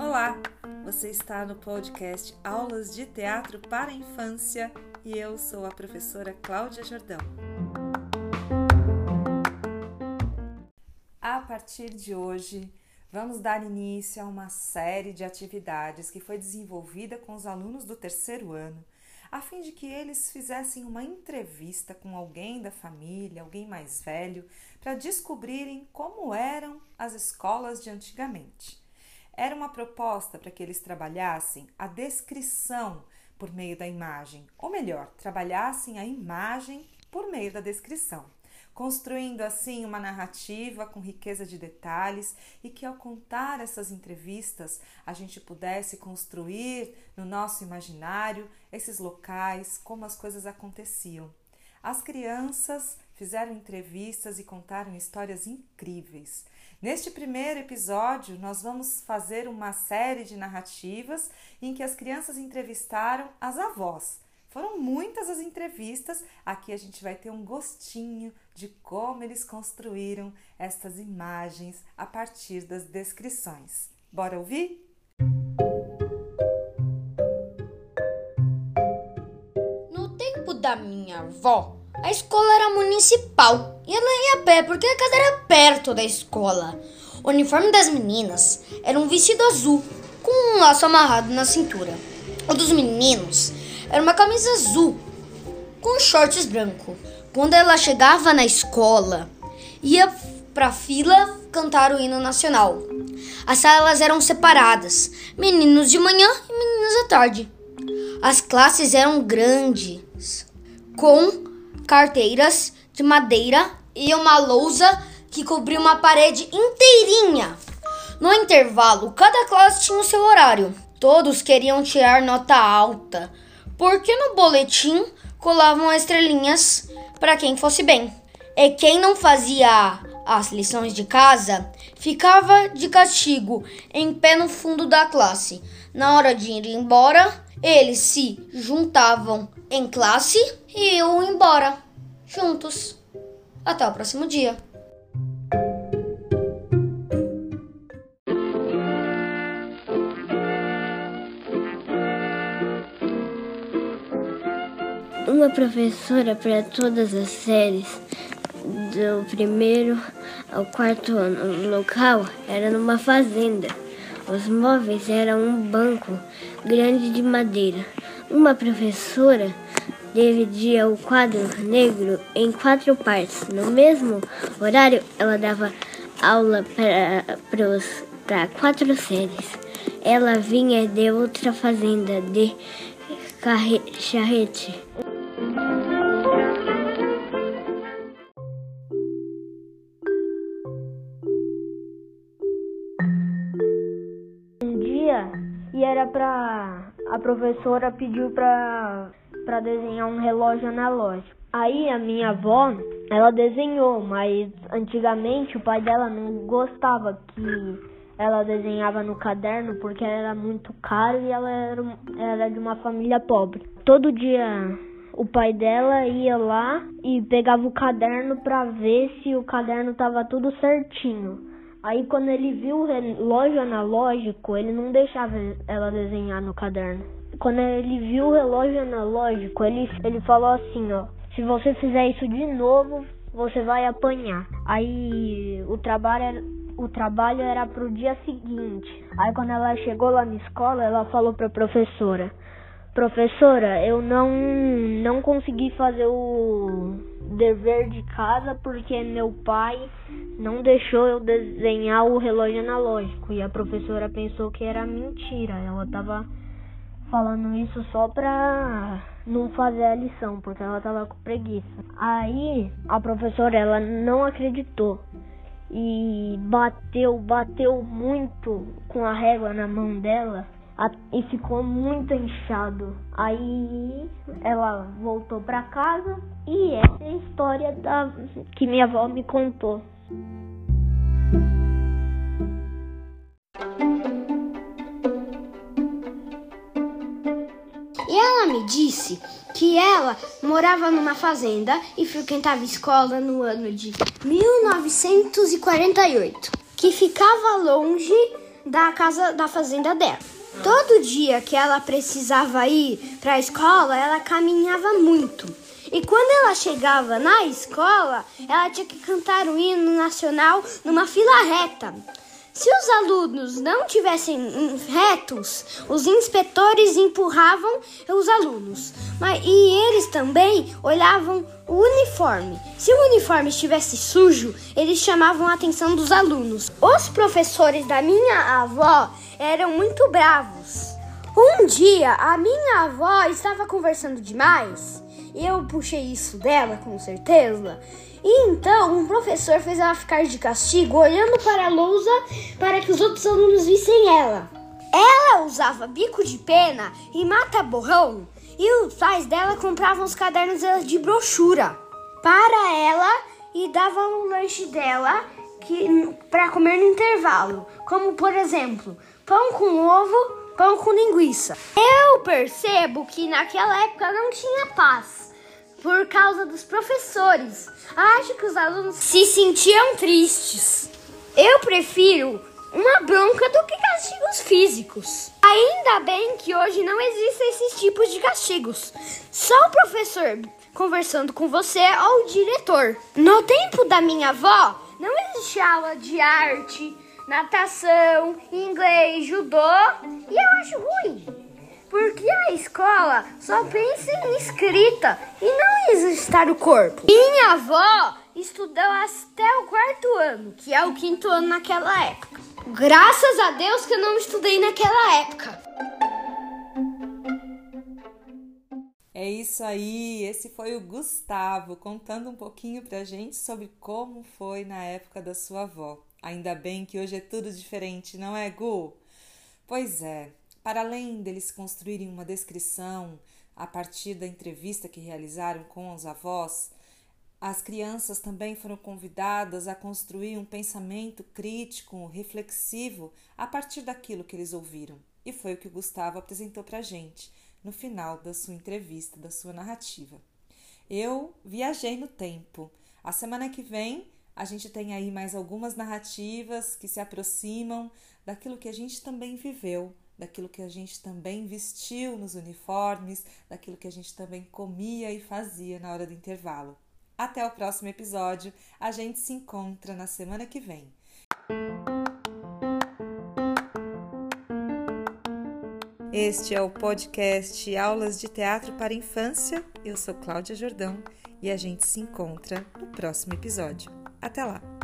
Olá, você está no podcast Aulas de Teatro para a Infância e eu sou a professora Cláudia Jordão. A partir de hoje, vamos dar início a uma série de atividades que foi desenvolvida com os alunos do terceiro ano, a fim de que eles fizessem uma entrevista com alguém da família, alguém mais velho, para descobrirem como eram as escolas de antigamente. Era uma proposta para que eles trabalhassem a descrição por meio da imagem, ou melhor, trabalhassem a imagem por meio da descrição, construindo assim uma narrativa com riqueza de detalhes e que ao contar essas entrevistas a gente pudesse construir no nosso imaginário esses locais, como as coisas aconteciam. As crianças fizeram entrevistas e contaram histórias incríveis. Neste primeiro episódio, nós vamos fazer uma série de narrativas em que as crianças entrevistaram as avós. Foram muitas as entrevistas, aqui a gente vai ter um gostinho de como eles construíram estas imagens a partir das descrições. Bora ouvir? No tempo da minha avó, a escola era municipal e ela ia a pé porque a casa era perto da escola. O uniforme das meninas era um vestido azul com um laço amarrado na cintura. O dos meninos era uma camisa azul com shorts branco. Quando ela chegava na escola, ia pra fila cantar o hino nacional. As salas eram separadas, meninos de manhã e meninas à tarde. As classes eram grandes, com carteiras de madeira e uma lousa que cobria uma parede inteirinha. No intervalo, cada classe tinha o seu horário. Todos queriam tirar nota alta, porque no boletim colavam estrelinhas para quem fosse bem. E quem não fazia as lições de casa ficava de castigo em pé no fundo da classe. Na hora de ir embora, eles se juntavam em classe e iam embora juntos. Até o próximo dia. Uma professora para todas as séries, do primeiro ao quarto ano. O local era numa fazenda. Os móveis eram um banco grande de madeira. Uma professora dividia o quadro negro em quatro partes. No mesmo horário, ela dava aula para quatro séries. Ela vinha de outra fazenda, de charrete. E era para a professora pediu para para desenhar um relógio analógico. Aí a minha avó, ela desenhou, mas antigamente o pai dela não gostava que ela desenhava no caderno porque era muito caro e ela era, era de uma família pobre. Todo dia o pai dela ia lá e pegava o caderno para ver se o caderno tava tudo certinho. Aí quando ele viu o relógio analógico, ele não deixava ela desenhar no caderno. Quando ele viu o relógio analógico, ele, ele falou assim, ó, se você fizer isso de novo, você vai apanhar. Aí o trabalho era, o trabalho era pro dia seguinte. Aí quando ela chegou lá na escola, ela falou pra professora: "Professora, eu não não consegui fazer o dever de casa porque meu pai não deixou eu desenhar o relógio analógico". E a professora pensou que era mentira. Ela tava falando isso só pra não fazer a lição, porque ela tava com preguiça. Aí a professora ela não acreditou e bateu, bateu muito com a régua na mão dela e ficou muito inchado. Aí ela voltou para casa e essa é a história da que minha avó me contou. me disse que ela morava numa fazenda e frequentava escola no ano de 1948, que ficava longe da casa da fazenda dela. Todo dia que ela precisava ir para a escola, ela caminhava muito. E quando ela chegava na escola, ela tinha que cantar o hino nacional numa fila reta. Se os alunos não tivessem retos, os inspetores empurravam os alunos. Mas, e eles também olhavam o uniforme. Se o uniforme estivesse sujo, eles chamavam a atenção dos alunos. Os professores da minha avó eram muito bravos. Um dia, a minha avó estava conversando demais. Eu puxei isso dela, com certeza. E então, um professor fez ela ficar de castigo olhando para a lousa para que os outros alunos vissem ela. Ela usava bico de pena e mata-borrão e os pais dela compravam os cadernos de brochura para ela e davam o lanche dela para comer no intervalo, como por exemplo, pão com ovo, pão com linguiça. Eu percebo que naquela época não tinha paz por causa dos professores. Acho que os alunos se sentiam tristes. Eu prefiro uma bronca do que castigos físicos. Ainda bem que hoje não existem esses tipos de castigos. Só o professor conversando com você ou o diretor. No tempo da minha avó, não existia aula de arte, natação, inglês, judô, e eu acho ruim. Porque a escola só pensa em escrita e não em exercitar o corpo. Minha avó estudou até o quarto ano, que é o quinto ano naquela época. Graças a Deus que eu não estudei naquela época. É isso aí, esse foi o Gustavo contando um pouquinho pra gente sobre como foi na época da sua avó. Ainda bem que hoje é tudo diferente, não é, Gu? Pois é, para além deles construírem uma descrição a partir da entrevista que realizaram com os avós, as crianças também foram convidadas a construir um pensamento crítico, reflexivo, a partir daquilo que eles ouviram. E foi o que o Gustavo apresentou para a gente no final da sua entrevista, da sua narrativa. Eu viajei no tempo. A semana que vem a gente tem aí mais algumas narrativas que se aproximam daquilo que a gente também viveu, daquilo que a gente também vestiu nos uniformes, daquilo que a gente também comia e fazia na hora do intervalo. Até o próximo episódio. A gente se encontra na semana que vem. Este é o podcast Aulas de Teatro para Infância. Eu sou Cláudia Jordão e a gente se encontra no próximo episódio. Até lá!